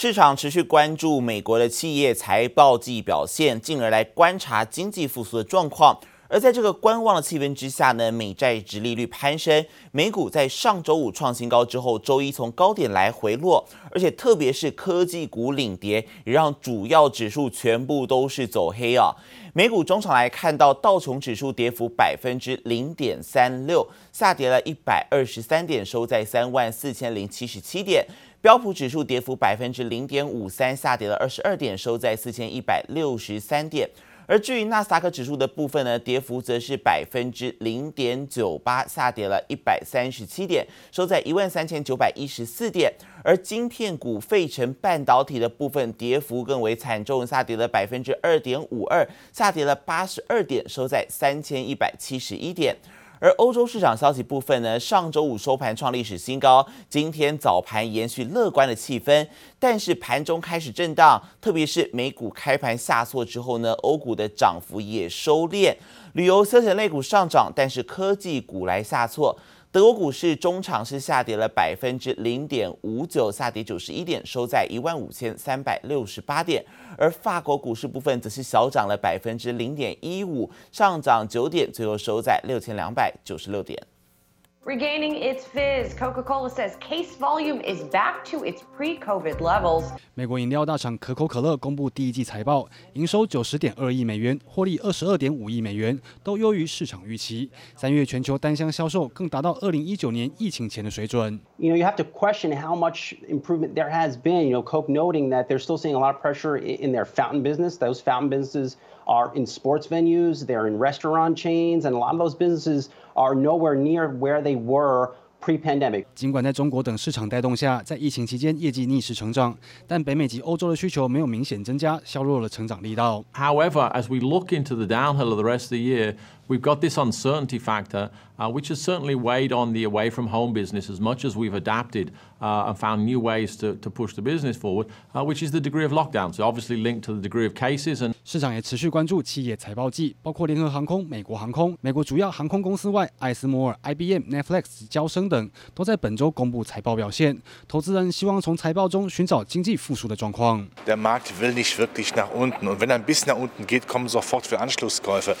市场持续关注美国的企业财报季表现，进而来观察经济复苏的状况。而在这个观望的气氛之下呢，美债殖利率攀升，美股在上周五创新高之后，周一从高点来回落，而且特别是科技股领跌，也让主要指数全部都是走黑啊。美股中场来看到道琼指数跌幅百分之零点三六，下跌了一百二十三点，收在三万四千零七十七点。标普指数跌幅百分之零点五三，下跌了二十二点，收在四千一百六十三点。而至于纳斯达克指数的部分呢，跌幅则是百分之零点九八，下跌了一百三十七点，收在一万三千九百一十四点。而晶片股、费城半导体的部分跌幅更为惨重，下跌了百分之二点五二，下跌了八十二点，收在三千一百七十一点。而欧洲市场消息部分呢，上周五收盘创历史新高，今天早盘延续乐观的气氛，但是盘中开始震荡，特别是美股开盘下挫之后呢，欧股的涨幅也收敛，旅游休闲类股上涨，但是科技股来下挫。德国股市中场是下跌了百分之零点五九，下跌九十一点，收在一万五千三百六十八点。而法国股市部分则是小涨了百分之零点一五，上涨九点，最后收在六千两百九十六点。Regaining its fizz, Coca-Cola says case volume is back to its pre-COVID levels. 美国饮料大厂可口可乐公布第一季财报，营收九十点二亿美元，获利二十二点五亿美元，都优于市场预期。三月全球单箱销售更达到二零一九年疫情前的水准。You know, you have to question how much improvement there has been. You know, Coke noting that they're still seeing a lot of pressure in their fountain business. Those fountain businesses are in sports venues, they're in restaurant chains, and a lot of those businesses are nowhere near where they were pre-pandemic。尽管在中国等市场带动下，在疫情期间业绩逆势成长，但北美及欧洲的需求没有明显增加，削弱了成长力道。However, as we look into the downhill of the rest of the year, we've got this uncertainty factor, uh, which has certainly weighed on the away from home business as much as we've adapted uh, and found new ways to, to push the business forward, uh, which is the degree of lockdown. So obviously linked to the degree of cases and 市场也持续关注企业财报季，包括联合航空、美国航空、美国主要航空公司外，艾斯摩尔、IBM、Netflix、娇生等都在本周公布财报表现。投资人希望从财报中寻找经济复苏的状况。Der Markt will nicht wirklich nach unten und wenn er ein bisschen nach unten geht, kommen sofort für Anschlusskäufe.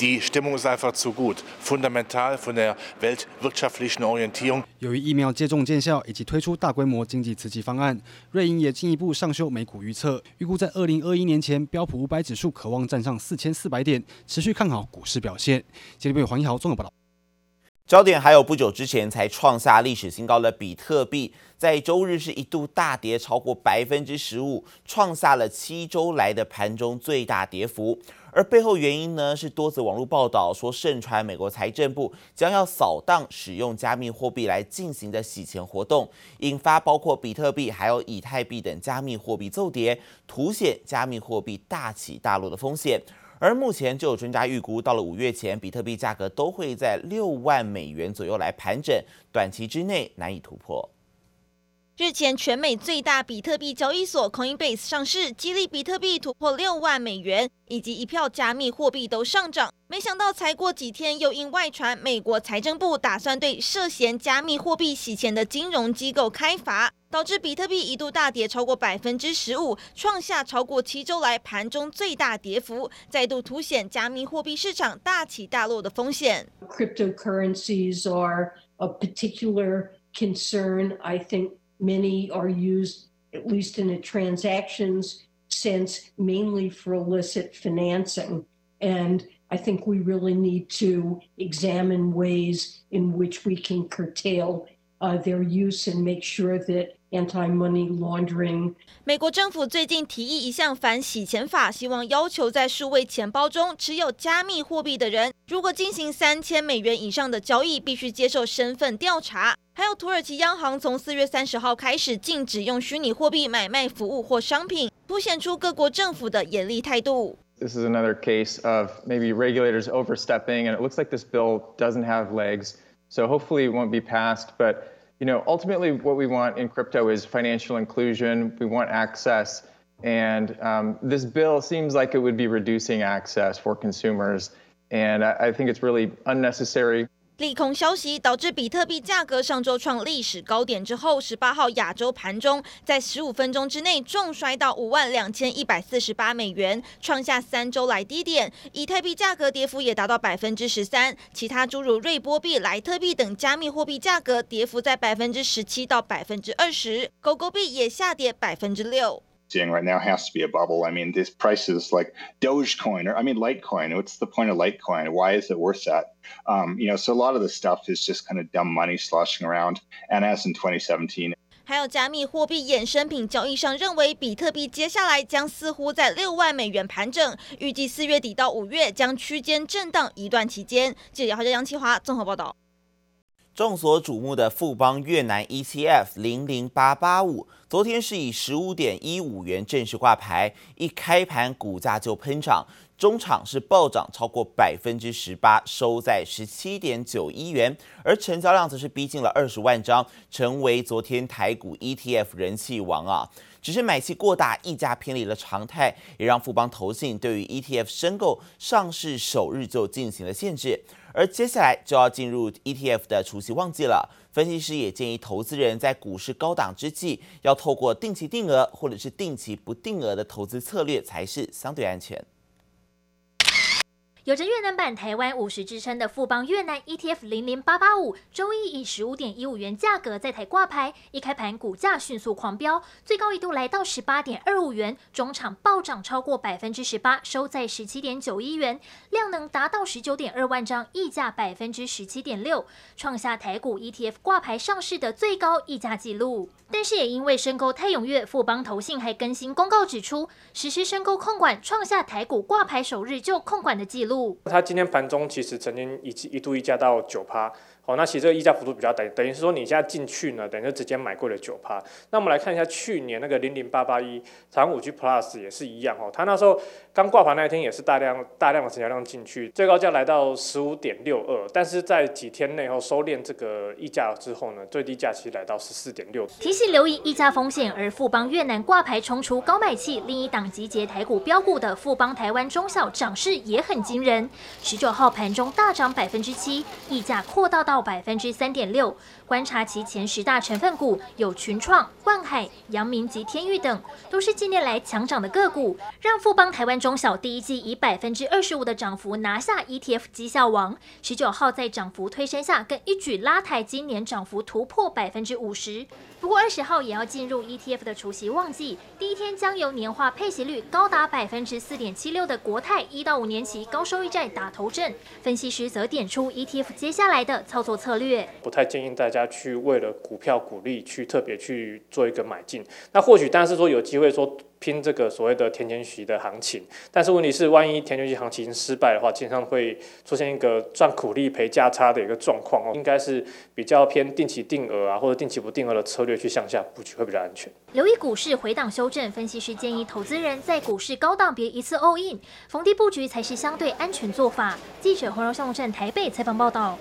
Die Stimmung ist einfach zu gut, fundamental von der weltwirtschaftlichen Orientierung。由于疫苗接种见效以及推出大规模经济刺激方案，瑞银也进一步上修美股预测，预估在二零二一年前标普五百指数渴望站上四千四百点，持续看好股市表现。接着为黄一豪综合报道。焦点还有不久之前才创下历史新高的比特币，在周日是一度大跌超过百分之十五，创下了七周来的盘中最大跌幅。而背后原因呢，是多则网络报道说，盛传美国财政部将要扫荡使用加密货币来进行的洗钱活动，引发包括比特币还有以太币等加密货币骤跌，凸显加密货币大起大落的风险。而目前就有专家预估，到了五月前，比特币价格都会在六万美元左右来盘整，短期之内难以突破。日前，全美最大比特币交易所 Coinbase 上市，激励比特币突破六万美元，以及一票加密货币都上涨。没想到，才过几天，又因外传美国财政部打算对涉嫌加密货币洗钱的金融机构开罚，导致比特币一度大跌超过百分之十五，创下超过七周来盘中最大跌幅，再度凸显加密货币市场大起大落的风险。Cryptocurrencies are a particular concern, I think. Many are used, at least in a transactions sense, mainly for illicit financing. And I think we really need to examine ways in which we can curtail uh, their use and make sure that Anti-money laundering。美国政府最近提议一项反洗钱法，希望要求在数位钱包中持有加密货币的人，如果进行三千美元以上的交易，必须接受身份调查。还有土耳其央行从四月三十号开始禁止用虚拟货币买卖服务或商品，凸显出各国政府的严厉态度。This is another case of maybe regulators overstepping, and it looks like this bill doesn't have legs, so hopefully it won't be passed, but. You know, ultimately, what we want in crypto is financial inclusion. We want access, and um, this bill seems like it would be reducing access for consumers, and I, I think it's really unnecessary. 利空消息导致比特币价格上周创历史高点之后，十八号亚洲盘中在十五分钟之内重摔到五万两千一百四十八美元，创下三周来低点。以太币价格跌幅也达到百分之十三，其他诸如瑞波币、莱特币等加密货币价格跌幅在百分之十七到百分之二十，狗狗币也下跌百分之六。seeing right now has to be a bubble. I mean, these prices like Dogecoin or I mean Litecoin. What's the point of Litecoin? Why is it worth that? Um, you know, so a lot of the stuff is just kind of dumb money sloshing around. And as in 2017. 还有加密货币衍生品交易商认为，比特币接下来将似乎在六万美元盘整，预计四月底到五月将区间震荡一段期间。记者姚家杨启华综合报道。 众所瞩目的富邦越南 ETF 零零八八五，昨天是以十五点一五元正式挂牌，一开盘股价就喷涨，中场是暴涨超过百分之十八，收在十七点九一元，而成交量则是逼近了二十万张，成为昨天台股 ETF 人气王啊。只是买气过大，溢价偏离了常态，也让富邦投信对于 ETF 申购上市首日就进行了限制。而接下来就要进入 ETF 的除夕旺季了，分析师也建议投资人在股市高档之际，要透过定期定额或者是定期不定额的投资策略才是相对安全。有着越南版台湾五十之称的富邦越南 ETF 零零八八五，周一以十五点一五元价格在台挂牌，一开盘股价迅速狂飙，最高一度来到十八点二五元，中场暴涨超过百分之十八，收在十七点九一元，量能达到十九点二万张，溢价百分之十七点六，创下台股 ETF 挂牌上市的最高溢价纪录。但是也因为申购太踊跃，富邦投信还更新公告指出，实施申购控管，创下台股挂牌首日就控管的纪录。它今天盘中其实曾经一一度溢价到九趴。哦，那其实这个溢价幅度比较大，等于是说你现在进去呢，等于就直接买贵了九趴。那我们来看一下去年那个零零八八一长五 G Plus 也是一样哦，它那时候刚挂牌那一天也是大量大量的成交量进去，最高价来到十五点六二，但是在几天内后收敛这个溢价之后呢，最低价其实来到十四点六。提醒留意溢价风险，而富邦越南挂牌冲出高买气，另一档集结台股标股的富邦台湾中小涨势也很惊人，十九号盘中大涨百分之七，溢价扩大到。百分之三点六。观察其前十大成分股，有群创、万海、阳明及天钰等，都是近年来强涨的个股，让富邦台湾中小第一季以百分之二十五的涨幅拿下 ETF 绩效王。十九号在涨幅推升下，更一举拉抬今年涨幅突破百分之五十。不过二十号也要进入 ETF 的除息旺季，第一天将由年化配息率高达百分之四点七六的国泰一到五年期高收益债打头阵。分析师则点出 ETF 接下来的操作策略，不太建议大家去为了股票股利去特别去做一个买进。那或许当然是说有机会说。拼这个所谓的填权息的行情，但是问题是，万一填权息行情失败的话，经常会出现一个赚苦力赔价差的一个状况哦。应该是比较偏定期定额啊，或者定期不定额的策略去向下布局会比较安全。留意股市回档修正，分析师建议投资人在股市高档别一次 all in，逢低布局才是相对安全做法。记者黄柔向站台北采访报道。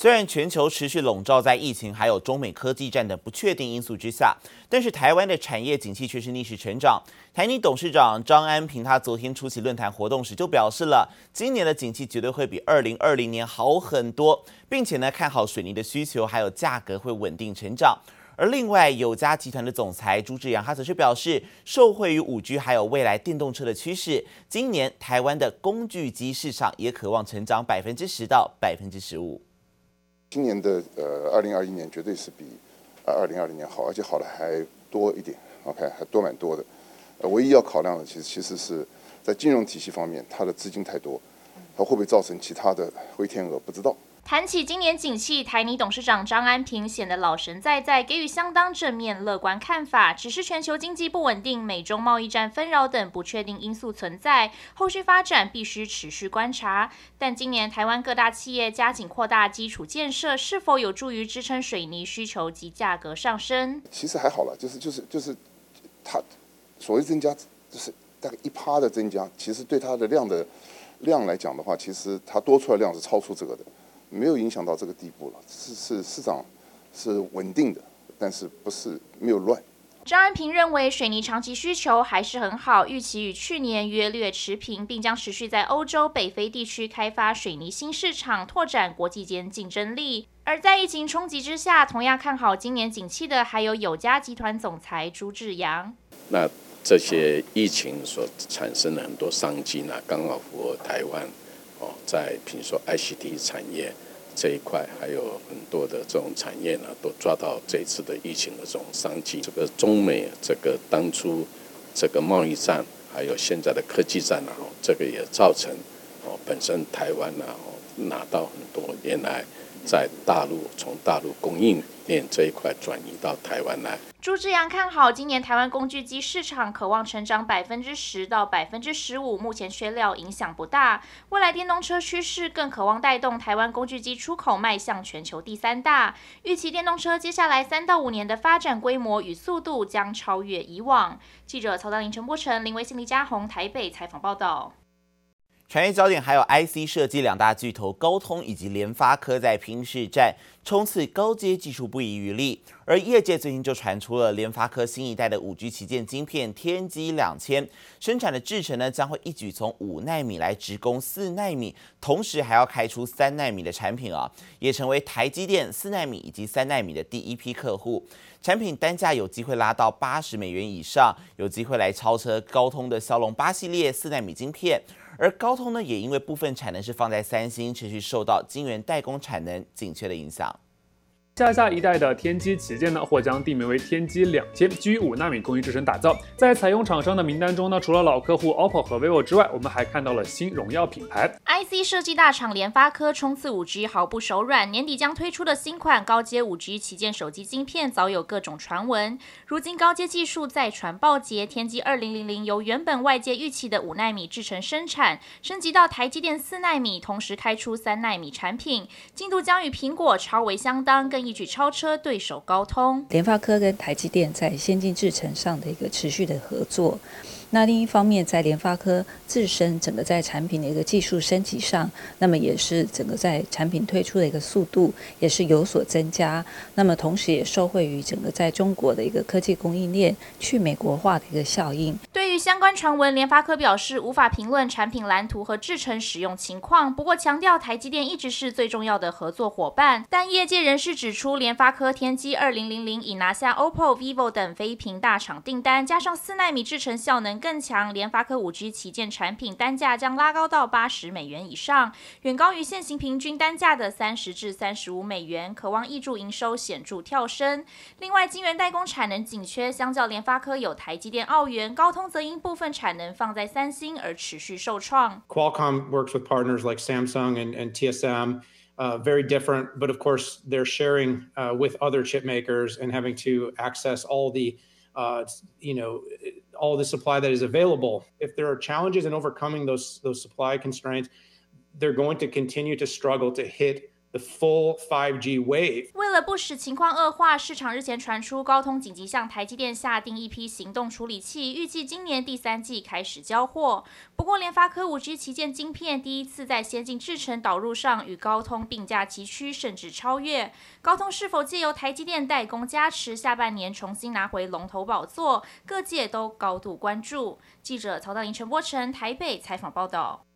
虽然全球持续笼罩在疫情还有中美科技战等不确定因素之下，但是台湾的产业景气却是逆势成长。台泥董事长张安平他昨天出席论坛活动时就表示了，今年的景气绝对会比二零二零年好很多，并且呢看好水泥的需求还有价格会稳定成长。而另外友嘉集团的总裁朱志阳他则是表示，受惠于五 G 还有未来电动车的趋势，今年台湾的工具机市场也渴望成长百分之十到百分之十五。今年的呃，二零二一年绝对是比啊二零二零年好，而且好的还多一点，OK，还多蛮多的。唯一要考量的，其实其实是在金融体系方面，它的资金太多，它会不会造成其他的灰天鹅，不知道。谈起今年景气，台泥董事长张安平显得老神在在，给予相当正面乐观看法。只是全球经济不稳定、美中贸易战纷扰等不确定因素存在，后续发展必须持续观察。但今年台湾各大企业加紧扩大基础建设，是否有助于支撑水泥需求及价格上升？其实还好了，就是就是就是，它所谓增加，就是大概一趴的增加，其实对它的量的量来讲的话，其实它多出来量是超出这个的。没有影响到这个地步了，是是市场是稳定的，但是不是没有乱。张安平认为，水泥长期需求还是很好，预期与去年约略持平，并将持续在欧洲、北非地区开发水泥新市场，拓展国际间竞争力。而在疫情冲击之下，同样看好今年景气的还有友家集团总裁朱志阳。那这些疫情所产生的很多商机呢，刚好符合台湾哦，在比如说 ICT 产业。这一块还有很多的这种产业呢，都抓到这次的疫情的这种商机。这个中美这个当初这个贸易战，还有现在的科技战呢，这个也造成哦，本身台湾呢拿到很多原来在大陆从大陆供应链这一块转移到台湾来。朱志阳看好今年台湾工具机市场可望成长百分之十到百分之十五，目前缺料影响不大。未来电动车趋势更渴望带动台湾工具机出口迈向全球第三大。预期电动车接下来三到五年的发展规模与速度将超越以往。记者曹德林、陈柏成、林维信、李嘉宏台北采访报道。产业焦点还有 IC 设计两大巨头高通以及联发科在拼市战，冲刺高阶技术不遗余力。而业界最近就传出了联发科新一代的五 G 旗舰晶片天玑两千生产的制程呢，将会一举从五纳米来直攻四纳米，同时还要开出三纳米的产品啊，也成为台积电四纳米以及三纳米的第一批客户。产品单价有机会拉到八十美元以上，有机会来超车高通的骁龙八系列四纳米晶片。而高通呢，也因为部分产能是放在三星，持续受到晶圆代工产能紧缺的影响。下下一代的天玑旗舰呢，或将定名为天玑两千，基于五纳米工艺制成打造。在采用厂商的名单中呢，除了老客户 OPPO 和 vivo 之外，我们还看到了新荣耀品牌。IC 设计大厂联发科冲刺五 G 毫不手软，年底将推出的新款高阶五 G 旗舰手机晶片早有各种传闻。如今高阶技术再传报捷，天玑二零零零由原本外界预期的五纳米制成生产，升级到台积电四纳米，同时开出三纳米产品，进度将与苹果超为相当，更。一举超车对手高通，联发科跟台积电在先进制程上的一个持续的合作。那另一方面，在联发科自身整个在产品的一个技术升级上，那么也是整个在产品推出的一个速度也是有所增加。那么同时也受惠于整个在中国的一个科技供应链去美国化的一个效应。相关传闻，联发科表示无法评论产品蓝图和制程使用情况，不过强调台积电一直是最重要的合作伙伴。但业界人士指出，联发科天玑二零零零已拿下 OPPO、vivo 等非屏大厂订单，加上四纳米制程效能。更强，联发科五 G 旗舰产品单价将拉高到八十美元以上，远高于现行平均单价的三十至三十五美元，渴望挹注营收显著跳升。另外，晶圆代工产能紧缺，相较联发科有台积电、澳元，高通则因部分产能放在三星而持续受创。Qualcomm works with partners like Samsung and, and TSM, uh, very different, but of course they're sharing uh, with other chip makers and having to access all the, uh, you know. all the supply that is available. If there are challenges in overcoming those those supply constraints, they're going to continue to struggle to hit the full 5G wave. 为了不使情况恶化，市场日前传出高通紧急向台积电下订一批行动处理器，预计今年第三季开始交货。不过，联发科 5G 旗舰晶片第一次在先进制程导入上与高通并驾齐驱，甚至超越。高通是否借由台积电代工加持，下半年重新拿回龙头宝座？各界都高度关注。记者曹大林、陈柏成台北采访报道。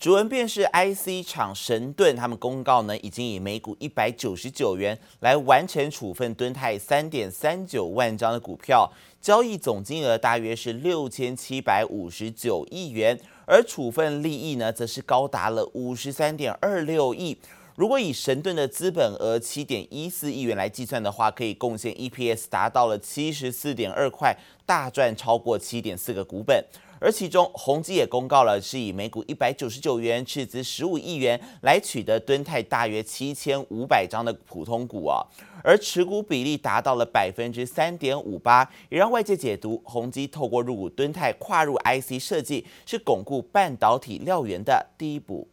主文便是 IC 厂神盾，他们公告呢，已经以每股一百九十九元来完成处分敦泰三点三九万张的股票，交易总金额大约是六千七百五十九亿元，而处分利益呢，则是高达了五十三点二六亿。如果以神盾的资本额七点一四亿元来计算的话，可以贡献 EPS 达到了七十四点二块，大赚超过七点四个股本。而其中，宏基也公告了，是以每股一百九十九元斥资十五亿元来取得敦泰大约七千五百张的普通股啊，而持股比例达到了百分之三点五八，也让外界解读宏基透过入股敦泰跨入 IC 设计，是巩固半导体料源的第一步。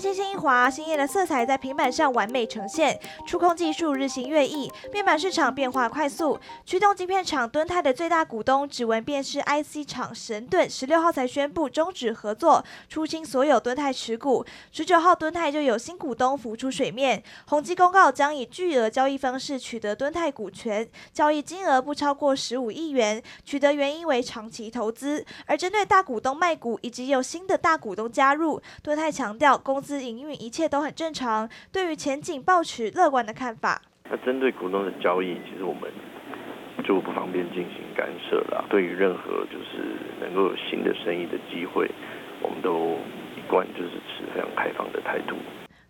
轻轻一滑，鲜艳的色彩在平板上完美呈现。触控技术日新月异，面板市场变化快速。驱动晶片厂敦泰的最大股东指纹辨识 IC 厂神盾，十六号才宣布终止合作，出清所有敦泰持股。十九号敦泰就有新股东浮出水面，宏基公告将以巨额交易方式取得敦泰股权，交易金额不超过十五亿元，取得原因为长期投资。而针对大股东卖股以及有新的大股东加入，敦泰强调公司司营运一切都很正常，对于前景抱持乐观的看法。那针对股东的交易，其实我们就不方便进行干涉了。对于任何就是能够有新的生意的机会，我们都一贯就是持非常开放的态度。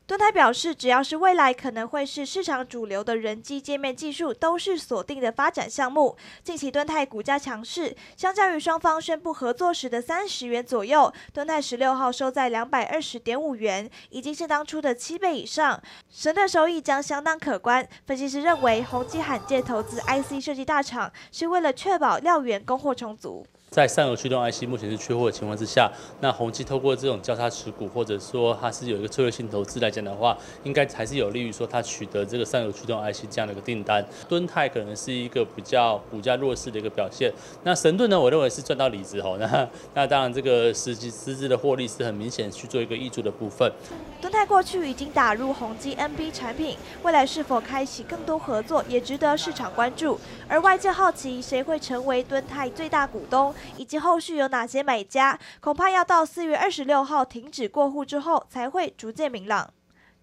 敦泰表示，只要是未来可能会是市场主流的人机界面技术，都是锁定的发展项目。近期敦泰股价强势，相较于双方宣布合作时的三十元左右，敦泰十六号收在两百二十点五元，已经是当初的七倍以上，神盾收益将相当可观。分析师认为，宏基罕见投资 IC 设计大厂，是为了确保料源供货充足。在上游驱动 IC 目前是缺货的情况之下，那宏基透过这种交叉持股，或者说它是有一个策略性投资来讲的话，应该还是有利于说它取得这个上游驱动 IC 这样的一个订单。敦泰可能是一个比较股价弱势的一个表现。那神盾呢，我认为是赚到里子吼，那那当然这个实际实质的获利是很明显去做一个挹注的部分。敦泰过去已经打入宏基 NB 产品，未来是否开启更多合作，也值得市场关注。而外界好奇谁会成为敦泰最大股东？以及后续有哪些买家，恐怕要到四月二十六号停止过户之后，才会逐渐明朗。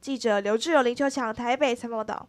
记者刘志友、林秋强台北采访到。